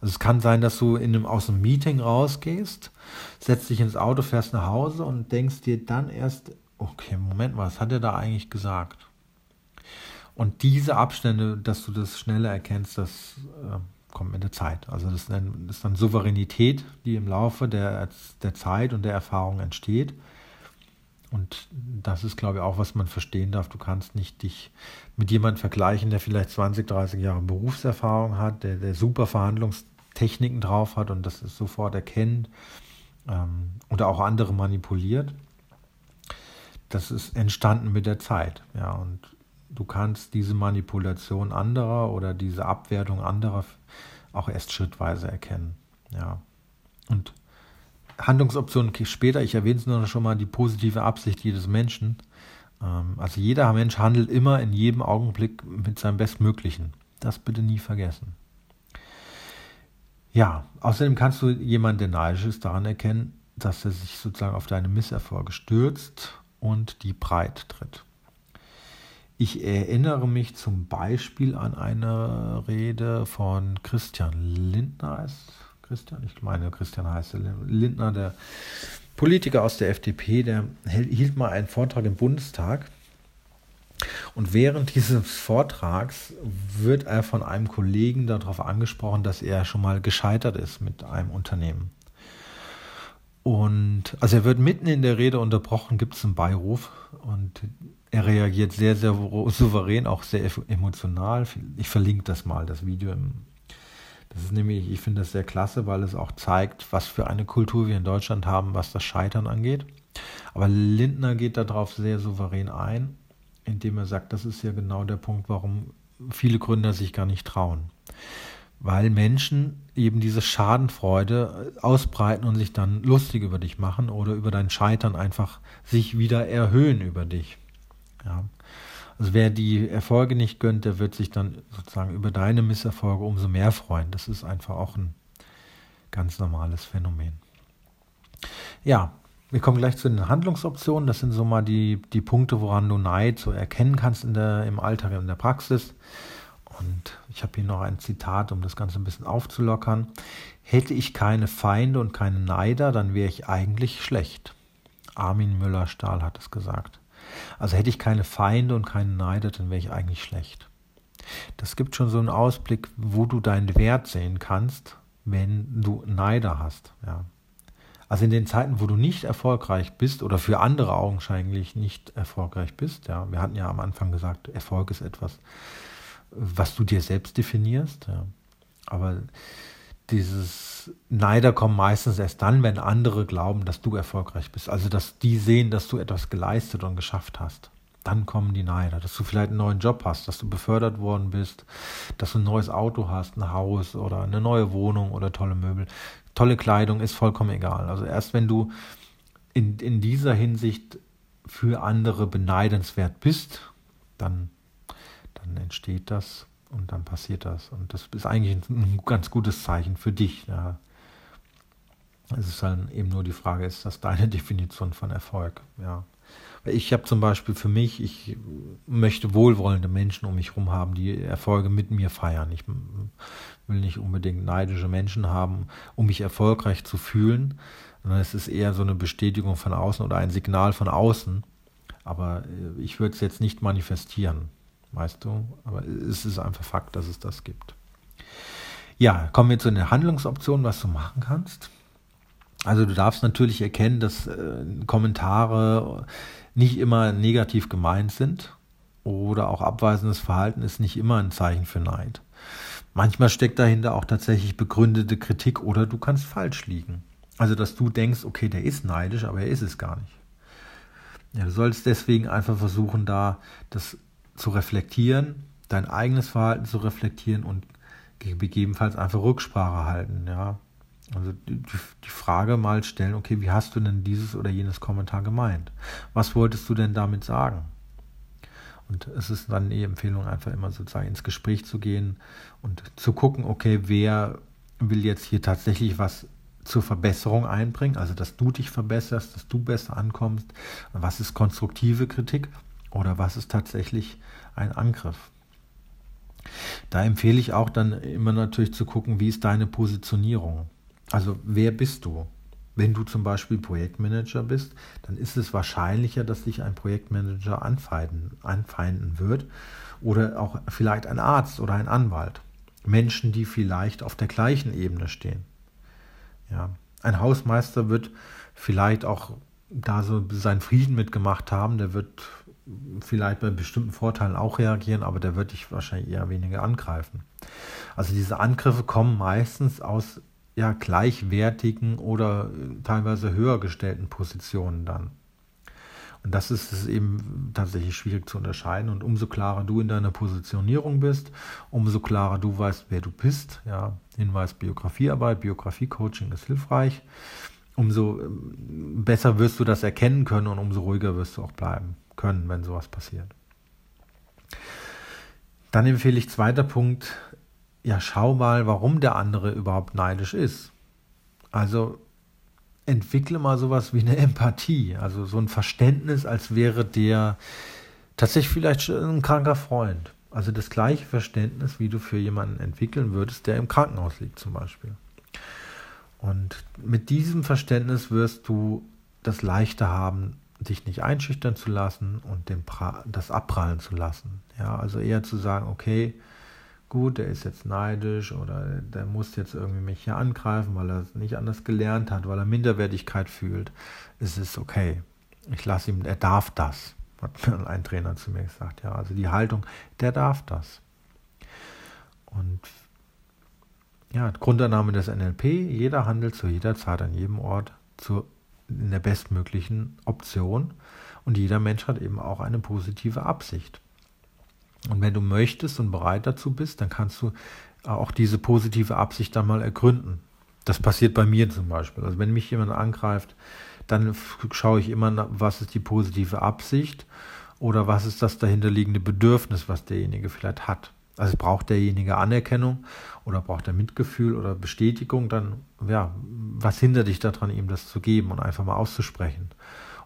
A: Also es kann sein, dass du in einem, aus einem Meeting rausgehst, setzt dich ins Auto, fährst nach Hause und denkst dir dann erst, okay, Moment mal, was hat er da eigentlich gesagt? Und diese Abstände, dass du das schneller erkennst, das äh, kommt mit der Zeit. Also das ist dann Souveränität, die im Laufe der, der Zeit und der Erfahrung entsteht. Und das ist, glaube ich, auch, was man verstehen darf. Du kannst nicht dich mit jemandem vergleichen, der vielleicht 20, 30 Jahre Berufserfahrung hat, der, der super Verhandlungstechniken drauf hat und das sofort erkennt ähm, oder auch andere manipuliert. Das ist entstanden mit der Zeit. Ja, und du kannst diese Manipulation anderer oder diese Abwertung anderer auch erst schrittweise erkennen. Ja. Und Handlungsoptionen später, ich erwähne es nur schon mal, die positive Absicht jedes Menschen. Ähm, also jeder Mensch handelt immer in jedem Augenblick mit seinem Bestmöglichen. Das bitte nie vergessen. Ja, außerdem kannst du jemanden, der neidisch ist, daran erkennen, dass er sich sozusagen auf deine Misserfolge stürzt und die breit tritt. Ich erinnere mich zum Beispiel an eine Rede von Christian Lindner. Christian, ich meine Christian heißt Lindner, der Politiker aus der FDP, der hielt mal einen Vortrag im Bundestag. Und während dieses Vortrags wird er von einem Kollegen darauf angesprochen, dass er schon mal gescheitert ist mit einem Unternehmen. Und also er wird mitten in der Rede unterbrochen, gibt es einen Beiruf und er reagiert sehr, sehr souverän, auch sehr emotional. Ich verlinke das mal, das Video. Das ist nämlich, ich finde das sehr klasse, weil es auch zeigt, was für eine Kultur wir in Deutschland haben, was das Scheitern angeht. Aber Lindner geht darauf sehr souverän ein, indem er sagt, das ist ja genau der Punkt, warum viele Gründer sich gar nicht trauen. Weil Menschen eben diese Schadenfreude ausbreiten und sich dann lustig über dich machen oder über dein Scheitern einfach sich wieder erhöhen über dich. Ja. Also wer die Erfolge nicht gönnt, der wird sich dann sozusagen über deine Misserfolge umso mehr freuen. Das ist einfach auch ein ganz normales Phänomen. Ja, wir kommen gleich zu den Handlungsoptionen. Das sind so mal die, die Punkte, woran du Neid so erkennen kannst in der, im Alltag, in der Praxis. Und ich habe hier noch ein Zitat, um das Ganze ein bisschen aufzulockern. Hätte ich keine Feinde und keine Neider, dann wäre ich eigentlich schlecht. Armin Müller-Stahl hat es gesagt. Also hätte ich keine Feinde und keinen Neider, dann wäre ich eigentlich schlecht. Das gibt schon so einen Ausblick, wo du deinen Wert sehen kannst, wenn du Neider hast. Ja. Also in den Zeiten, wo du nicht erfolgreich bist oder für andere augenscheinlich nicht erfolgreich bist, ja, wir hatten ja am Anfang gesagt, Erfolg ist etwas, was du dir selbst definierst, ja. aber dieses Neider kommen meistens erst dann, wenn andere glauben, dass du erfolgreich bist. Also dass die sehen, dass du etwas geleistet und geschafft hast. Dann kommen die Neider, dass du vielleicht einen neuen Job hast, dass du befördert worden bist, dass du ein neues Auto hast, ein Haus oder eine neue Wohnung oder tolle Möbel. Tolle Kleidung ist vollkommen egal. Also erst wenn du in, in dieser Hinsicht für andere beneidenswert bist, dann, dann entsteht das und dann passiert das. Und das ist eigentlich ein, ganz gutes Zeichen für dich. Ja. Es ist dann eben nur die Frage, ist das deine [laughs] Definition von Erfolg? Ja. Ich habe zum Beispiel für mich, ich möchte wohlwollende Menschen um mich herum haben, die Erfolge mit mir feiern. Ich will nicht unbedingt neidische Menschen haben, um mich erfolgreich zu fühlen, es ist eher so eine Bestätigung von außen oder ein Signal von außen. Aber äh, ich würde es jetzt nicht manifestieren, weißt du? Aber es ist einfach Fakt, dass es das gibt. Ja, kommen wir zu den Handlungsoptionen, was du machen kannst. Also du darfst natürlich erkennen, dass äh, Kommentare nicht immer negativ gemeint sind oder auch abweisendes Verhalten ist nicht immer ein Zeichen für Neid. Manchmal steckt dahinter auch tatsächlich begründete Kritik oder du kannst falsch liegen. Also dass du denkst, okay, der ist neidisch, aber er ist es gar nicht. Ja, du sollst deswegen einfach versuchen, da das zu reflektieren, dein eigenes Verhalten zu reflektieren und gegebenenfalls einfach Rücksprache halten, ja. Also die, die, Frage mal stellen, okay, wie hast du denn dieses oder jenes Kommentar gemeint? Was wolltest du denn damit sagen? Und es ist dann die Empfehlung, einfach immer sozusagen ins Gespräch zu gehen und zu gucken, okay, wer will jetzt hier tatsächlich was zur Verbesserung einbringen, also dass du dich verbesserst, dass du besser ankommst. Was ist konstruktive Kritik oder was ist tatsächlich ein Angriff? Da empfehle ich auch dann immer natürlich zu gucken, wie ist deine Positionierung. Also wer bist du? Wenn du zum Beispiel Projektmanager bist, dann ist es wahrscheinlicher, dass dich ein Projektmanager anfeinden, anfeinden wird oder auch vielleicht ein Arzt oder ein Anwalt. Menschen, die vielleicht auf der gleichen Ebene stehen. Ja. Ein Hausmeister wird vielleicht auch da so seinen Frieden mitgemacht haben, der wird vielleicht bei bestimmten Vorteilen auch reagieren, aber der wird dich wahrscheinlich eher weniger angreifen. Also diese Angriffe kommen meistens aus ja, gleichwertigen oder äh, teilweise höher gestellten Positionen dann. Und das ist es eben tatsächlich schwierig zu unterscheiden. Und umso klarer du in deiner Positionierung bist, umso klarer du weißt, wer du bist. Ja, Hinweis Biografiearbeit, Biografie-Coaching ist hilfreich. Umso ähm, besser wirst du das erkennen können und umso ruhiger wirst du auch bleiben können, wenn sowas passiert. Dann empfehle ich zweiter Punkt, ja, schau mal, warum der andere überhaupt neidisch ist. Also entwickle mal sowas wie eine Empathie, also so ein Verständnis, als wäre der tatsächlich vielleicht ein kranker Freund. Also das gleiche Verständnis, wie du für jemanden entwickeln würdest, der im Krankenhaus liegt zum Beispiel. Und mit diesem Verständnis wirst du das Leichter haben, dich nicht einschüchtern zu lassen und das abprallen zu lassen. Ja, also eher zu sagen, okay, gut, der ist jetzt neidisch oder der muss jetzt irgendwie mich hier angreifen, weil er es nicht anders gelernt hat, weil er Minderwertigkeit fühlt, ist es okay. Ich lasse ihm, er darf das, hat [laughs] ein Trainer zu mir gesagt. Ja, also die Haltung, der darf das. Und ja, Grundannahme des NLP, jeder handelt zu jeder Zeit an jedem Ort zu, in der bestmöglichen Option und jeder Mensch hat eben auch eine positive Absicht. Und wenn du möchtest und bereit dazu bist, dann kannst du auch diese positive Absicht dann mal ergründen. Das passiert bei mir zum Beispiel. Also wenn mich jemand angreift, dann schaue ich immer, was ist die positive Absicht oder was ist das dahinterliegende Bedürfnis, was derjenige vielleicht hat. Also braucht derjenige Anerkennung oder braucht er Mitgefühl oder Bestätigung, dann, ja, was hindert dich daran, ihm das zu geben und einfach mal auszusprechen?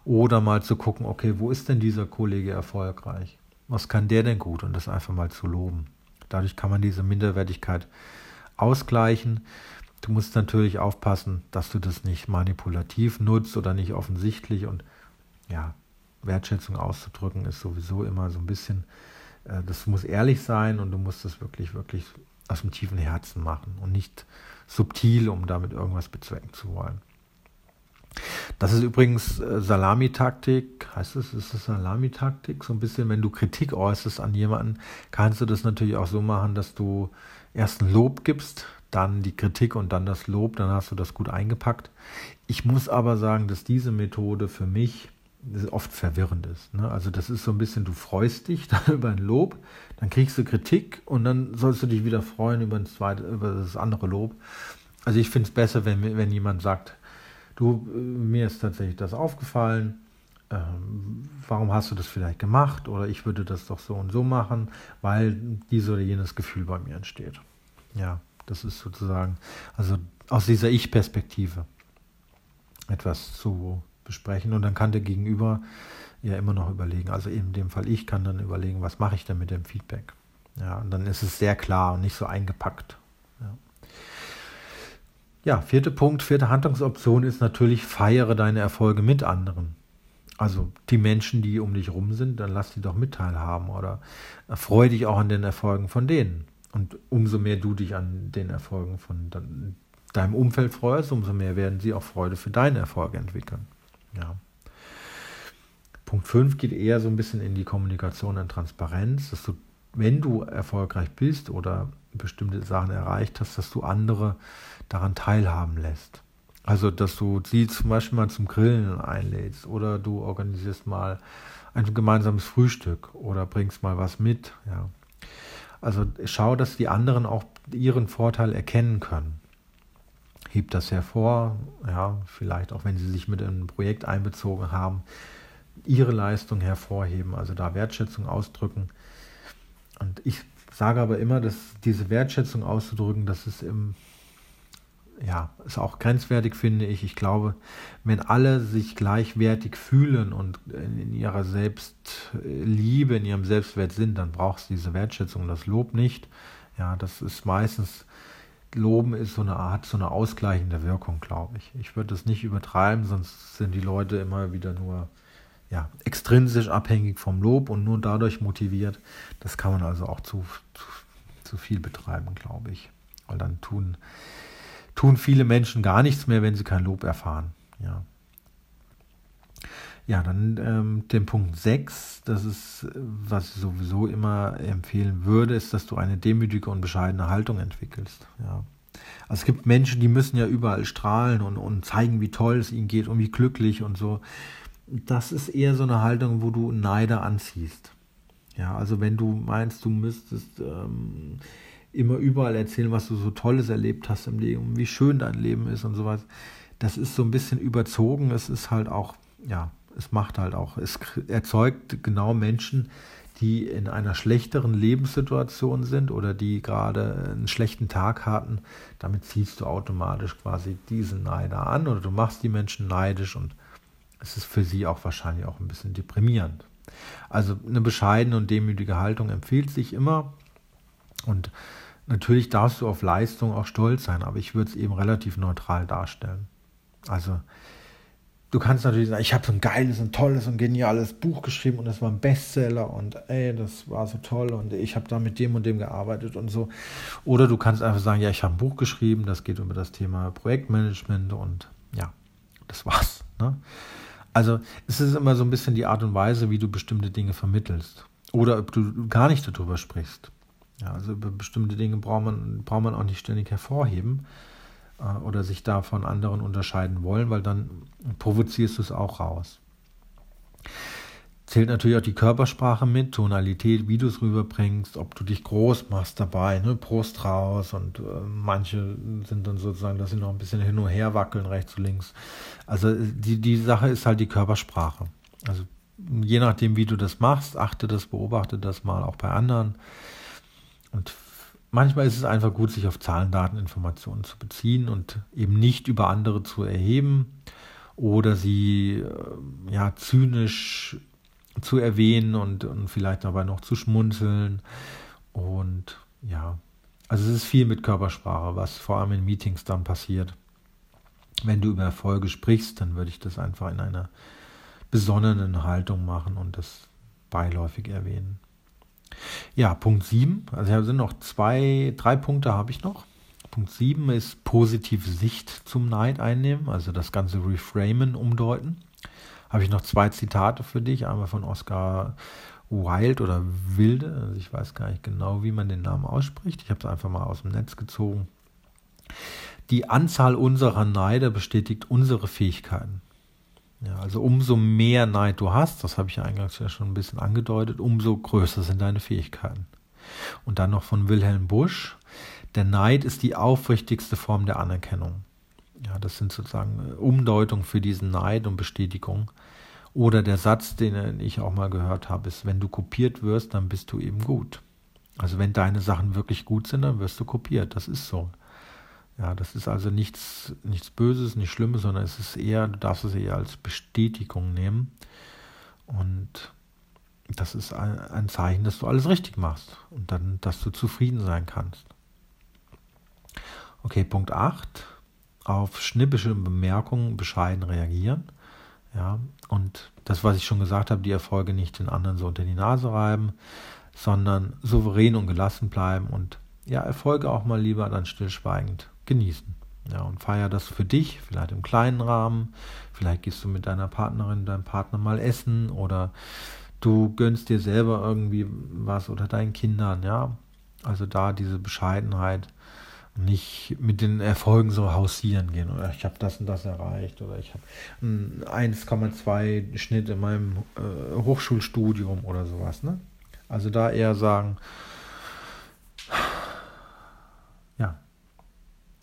A: Oder mal zu gucken, okay, wo ist denn dieser Kollege erfolgreich? Was kann der denn gut und das einfach mal zu loben. Dadurch kann man diese Minderwertigkeit ausgleichen. Du musst natürlich aufpassen, dass du das nicht manipulativ nutzt oder nicht offensichtlich und ja, Wertschätzung auszudrücken ist sowieso immer so ein bisschen, äh, das muss ehrlich sein und du musst das wirklich, wirklich aus dem tiefen Herzen machen und nicht subtil, um damit irgendwas bezwecken zu wollen. Das ist übrigens äh, Salamitaktik, heißt es, ist es Salamitaktik? So ein bisschen, wenn du Kritik äußerst an jemanden, kannst du das natürlich auch so machen, dass du erst ein Lob gibst, dann die Kritik und dann das Lob, dann hast du das gut eingepackt. Ich muss aber sagen, dass diese Methode für mich das oft verwirrend ist. Ne? Also das ist so ein bisschen, du freust dich [laughs] über ein Lob, dann kriegst du Kritik und dann sollst du dich wieder freuen über, ein zweite, über das andere Lob. Also ich finde es besser, wenn, wenn jemand sagt, du, äh, mir ist tatsächlich das aufgefallen, ähm, warum hast du das vielleicht gemacht oder ich würde das doch so und so machen, weil dieses oder jenes Gefühl bei mir entsteht. Ja, das ist sozusagen, also aus dieser Ich-Perspektive etwas zu besprechen und dann kann der Gegenüber ja immer noch überlegen, also in dem Fall ich kann dann überlegen, was mache ich denn mit dem Feedback. Ja, und dann ist es sehr klar und nicht so eingepackt. Ja. vierter Punkt, vierte Handlungsoption ist natürlich, feiere deine Erfolge mit anderen. Also die Menschen, die um dich rum sind, dann lass die doch mit teilhaben oder freue dich auch an den Erfolgen von denen. Und umso mehr du dich an den Erfolgen von deinem Umfeld freust, umso mehr werden sie auch Freude für deine Erfolge entwickeln. Ja. Punkt 5 geht eher so ein bisschen in die Kommunikation und Transparenz, dass du, wenn du erfolgreich bist oder bestimmte Sachen erreicht hast, dass du andere daran teilhaben lässt. Also, dass du sie zum Beispiel mal zum Grillen einlädst oder du organisierst mal ein gemeinsames Frühstück oder bringst mal was mit. Ja. Also schau, dass die anderen auch ihren Vorteil erkennen können. Heb das hervor, ja, vielleicht auch wenn sie sich mit einem Projekt einbezogen haben, ihre Leistung hervorheben, also da Wertschätzung ausdrücken. Und ich sage aber immer, dass diese Wertschätzung auszudrücken, das ist im ja, ist auch grenzwertig, finde ich. Ich glaube, wenn alle sich gleichwertig fühlen und in ihrer Selbstliebe, in ihrem Selbstwert sind, dann brauchst du diese Wertschätzung, das Lob nicht. Ja, das ist meistens, Loben ist so eine Art, so eine ausgleichende Wirkung, glaube ich. Ich würde das nicht übertreiben, sonst sind die Leute immer wieder nur ja, extrinsisch abhängig vom Lob und nur dadurch motiviert. Das kann man also auch zu, zu, zu viel betreiben, glaube ich. Weil dann tun tun viele Menschen gar nichts mehr, wenn sie kein Lob erfahren. Ja, ja dann ähm, den Punkt 6, das ist, was ich sowieso immer empfehlen würde, ist, dass du eine demütige und bescheidene Haltung entwickelst. Ja. Also es gibt Menschen, die müssen ja überall strahlen und, und zeigen, wie toll es ihnen geht und wie glücklich und so. Das ist eher so eine Haltung, wo du Neider anziehst. Ja, also wenn du meinst, du müsstest ähm, immer überall erzählen, was du so Tolles erlebt hast im Leben, wie schön dein Leben ist und sowas. Das ist so ein bisschen überzogen. Es ist halt auch, ja, es macht halt auch, es erzeugt genau Menschen, die in einer schlechteren Lebenssituation sind oder die gerade einen schlechten Tag hatten. Damit ziehst du automatisch quasi diesen Neider an oder du machst die Menschen neidisch und es ist für sie auch wahrscheinlich auch ein bisschen deprimierend. Also eine bescheidene und demütige Haltung empfiehlt sich immer und Natürlich darfst du auf Leistung auch stolz sein, aber ich würde es eben relativ neutral darstellen. Also du kannst natürlich sagen, ich habe so ein geiles und tolles und geniales Buch geschrieben und das war ein Bestseller und ey, das war so toll und ich habe da mit dem und dem gearbeitet und so. Oder du kannst einfach sagen, ja, ich habe ein Buch geschrieben, das geht über das Thema Projektmanagement und ja, das war's. Ne? Also es ist immer so ein bisschen die Art und Weise, wie du bestimmte Dinge vermittelst. Oder ob du gar nicht darüber sprichst. Ja, also über bestimmte Dinge braucht man, braucht man auch nicht ständig hervorheben äh, oder sich da von anderen unterscheiden wollen, weil dann provozierst du es auch raus. Zählt natürlich auch die Körpersprache mit, Tonalität, wie du es rüberbringst, ob du dich groß machst dabei, ne, Brust raus und äh, manche sind dann sozusagen, dass sie noch ein bisschen hin und her wackeln, rechts und links. Also die, die Sache ist halt die Körpersprache. Also je nachdem, wie du das machst, achte das, beobachte das mal auch bei anderen. Und manchmal ist es einfach gut, sich auf Zahlen, Daten, Informationen zu beziehen und eben nicht über andere zu erheben oder sie äh, ja zynisch zu erwähnen und, und vielleicht dabei noch zu schmunzeln. Und ja, also es ist viel mit Körpersprache, was vor allem in Meetings dann passiert. Wenn du über Erfolge sprichst, dann würde ich das einfach in einer besonnenen Haltung machen und das beiläufig erwähnen. Ja, Punkt 7. Also sind noch zwei, drei Punkte habe ich noch. Punkt 7 ist positive Sicht zum Neid einnehmen, also das ganze Reframen umdeuten. Habe ich noch zwei Zitate für dich, einmal von Oscar Wilde oder Wilde, also ich weiß gar nicht genau, wie man den Namen ausspricht. Ich habe es einfach mal aus dem Netz gezogen. Die Anzahl unserer Neider bestätigt unsere Fähigkeiten. Ja, also umso mehr Neid du hast, das habe ich eingangs ja schon ein bisschen angedeutet, umso größer sind deine Fähigkeiten. Und dann noch von Wilhelm Busch, der Neid ist die aufrichtigste Form der Anerkennung. Ja, das sind sozusagen Umdeutungen für diesen Neid und Bestätigung. Oder der Satz, den ich auch mal gehört habe, ist, wenn du kopiert wirst, dann bist du eben gut. Also wenn deine Sachen wirklich gut sind, dann wirst du kopiert. Das ist so. Ja, das ist also nichts, nichts Böses, nichts Schlimmes, sondern es ist eher, du darfst es eher als Bestätigung nehmen. Und das ist ein Zeichen, dass du alles richtig machst und dann, dass du zufrieden sein kannst. Okay, Punkt 8. Auf schnippische Bemerkungen bescheiden reagieren. Ja, und das, was ich schon gesagt habe, die Erfolge nicht den anderen so unter die Nase reiben, sondern souverän und gelassen bleiben und ja, Erfolge auch mal lieber dann stillschweigend genießen. Ja, und feier das für dich, vielleicht im kleinen Rahmen. Vielleicht gehst du mit deiner Partnerin, deinem Partner mal essen oder du gönnst dir selber irgendwie was oder deinen Kindern, ja. Also da diese Bescheidenheit nicht mit den Erfolgen so hausieren gehen oder ich habe das und das erreicht oder ich habe 1,2 Schnitt in meinem äh, Hochschulstudium oder sowas. Ne? Also da eher sagen, ja,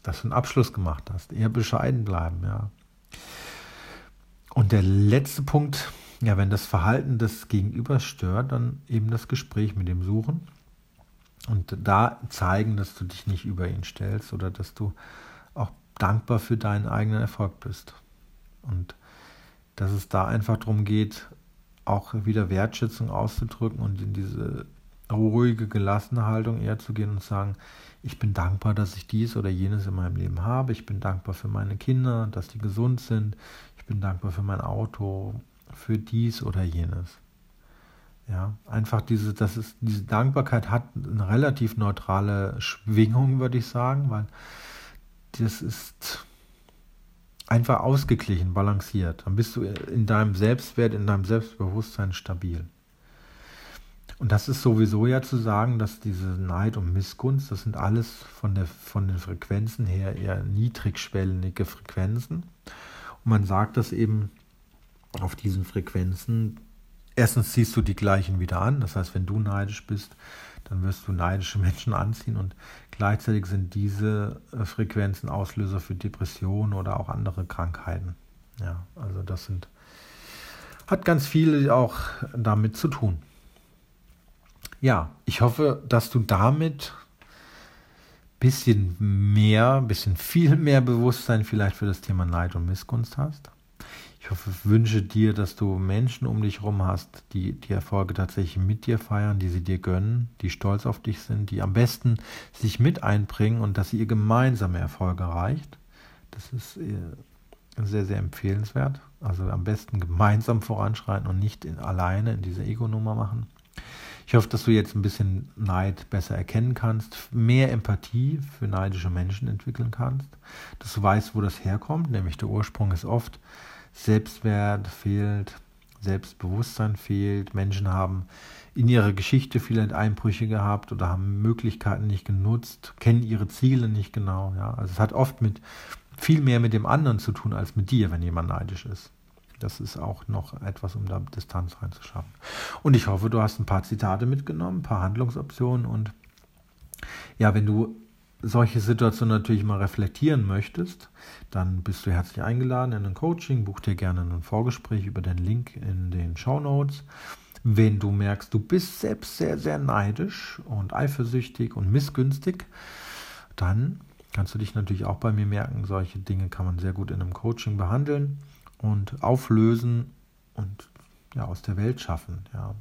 A: dass du einen Abschluss gemacht hast, eher bescheiden bleiben, ja. Und der letzte Punkt, ja, wenn das Verhalten des Gegenübers stört, dann eben das Gespräch mit dem suchen und da zeigen, dass du dich nicht über ihn stellst oder dass du auch dankbar für deinen eigenen Erfolg bist. Und dass es da einfach darum geht, auch wieder Wertschätzung auszudrücken und in diese ruhige, gelassene Haltung eher zu gehen und sagen, ich bin dankbar, dass ich dies oder jenes in meinem Leben habe. Ich bin dankbar für meine Kinder, dass die gesund sind. Ich bin dankbar für mein Auto, für dies oder jenes. Ja, einfach diese, das ist, diese Dankbarkeit hat eine relativ neutrale Schwingung, würde ich sagen, weil das ist einfach ausgeglichen, balanciert. Dann bist du in deinem Selbstwert, in deinem Selbstbewusstsein stabil. Und das ist sowieso ja zu sagen, dass diese Neid und Missgunst, das sind alles von, der, von den Frequenzen her eher niedrigschwellige Frequenzen. Und man sagt das eben auf diesen Frequenzen erstens ziehst du die gleichen wieder an. Das heißt, wenn du neidisch bist, dann wirst du neidische [laughs] Menschen anziehen und gleichzeitig sind diese äh, Frequenzen Auslöser für Depressionen oder auch andere Krankheiten. Ja, also das sind, hat ganz viel auch damit zu tun. Ja, ich hoffe, dass du damit bisschen mehr, bisschen viel mehr Bewusstsein vielleicht für das Thema Neid und Missgunst hast. Ich hoffe, wünsche dir, dass du Menschen um dich herum hast, die die Erfolge tatsächlich mit dir feiern, die sie dir gönnen, die stolz auf dich sind, die am besten sich mit einbringen und dass sie ihr gemeinsame Erfolge erreicht. Das ist äh, sehr, sehr empfehlenswert. Also am besten gemeinsam voranschreiten und nicht in, alleine in diese Ego-Nummer machen. Ich hoffe, dass du jetzt ein bisschen Neid besser erkennen kannst, mehr Empathie für neidische Menschen entwickeln kannst, dass du weißt, wo das herkommt, nämlich der Ursprung ist oft Selbstwert fehlt, Selbstbewusstsein fehlt. Menschen haben in ihrer Geschichte vielleicht Einbrüche gehabt oder haben Möglichkeiten nicht genutzt, kennen ihre Ziele nicht genau. Ja? Also es hat oft mit viel mehr mit dem anderen zu tun als mit dir, wenn jemand neidisch ist. Das ist auch noch etwas, um da Distanz reinzuschaffen. Und ich hoffe, du hast ein paar Zitate mitgenommen, ein paar Handlungsoptionen und ja, wenn du solche Situationen natürlich mal reflektieren möchtest, dann bist du herzlich eingeladen in ein Coaching. Buch dir gerne ein Vorgespräch über den Link in den Show Notes. Wenn du merkst, du bist selbst sehr, sehr neidisch und eifersüchtig und missgünstig, dann kannst du dich natürlich auch bei mir merken. Solche Dinge kann man sehr gut in einem Coaching behandeln und auflösen und ja, aus der Welt schaffen. Ja.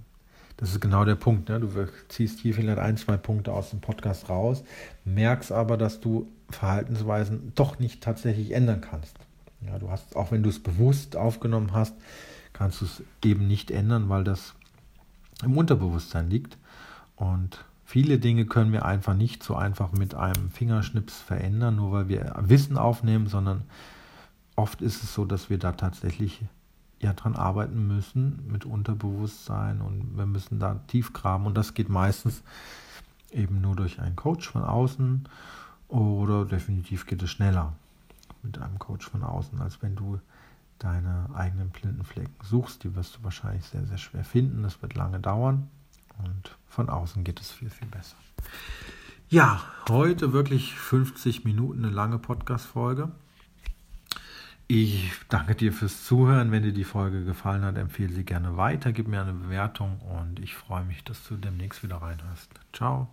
A: Das ist genau der Punkt. Ne? Du ziehst hier vielleicht ein, zwei Punkte aus dem Podcast raus, merkst aber, dass du Verhaltensweisen doch nicht tatsächlich ändern kannst. Ja, du hast, auch wenn du es bewusst aufgenommen hast, kannst du es eben nicht ändern, weil das im Unterbewusstsein liegt. Und viele Dinge können wir einfach nicht so einfach mit einem Fingerschnips verändern, nur weil wir Wissen aufnehmen, sondern oft ist es so, dass wir da tatsächlich ja dran arbeiten müssen mit Unterbewusstsein und wir müssen da tief graben und das geht meistens eben nur durch einen Coach von außen oder definitiv geht es schneller mit einem Coach von außen, als wenn du deine eigenen blinden Flecken suchst. Die wirst du wahrscheinlich sehr, sehr schwer finden. Das wird lange dauern und von außen geht es viel, viel besser. Ja, heute wirklich 50 Minuten eine lange Podcast-Folge. Ich danke dir fürs Zuhören. Wenn dir die Folge gefallen hat, empfehle sie gerne weiter. Gib mir eine Bewertung und ich freue mich, dass du demnächst wieder reinhörst. Ciao.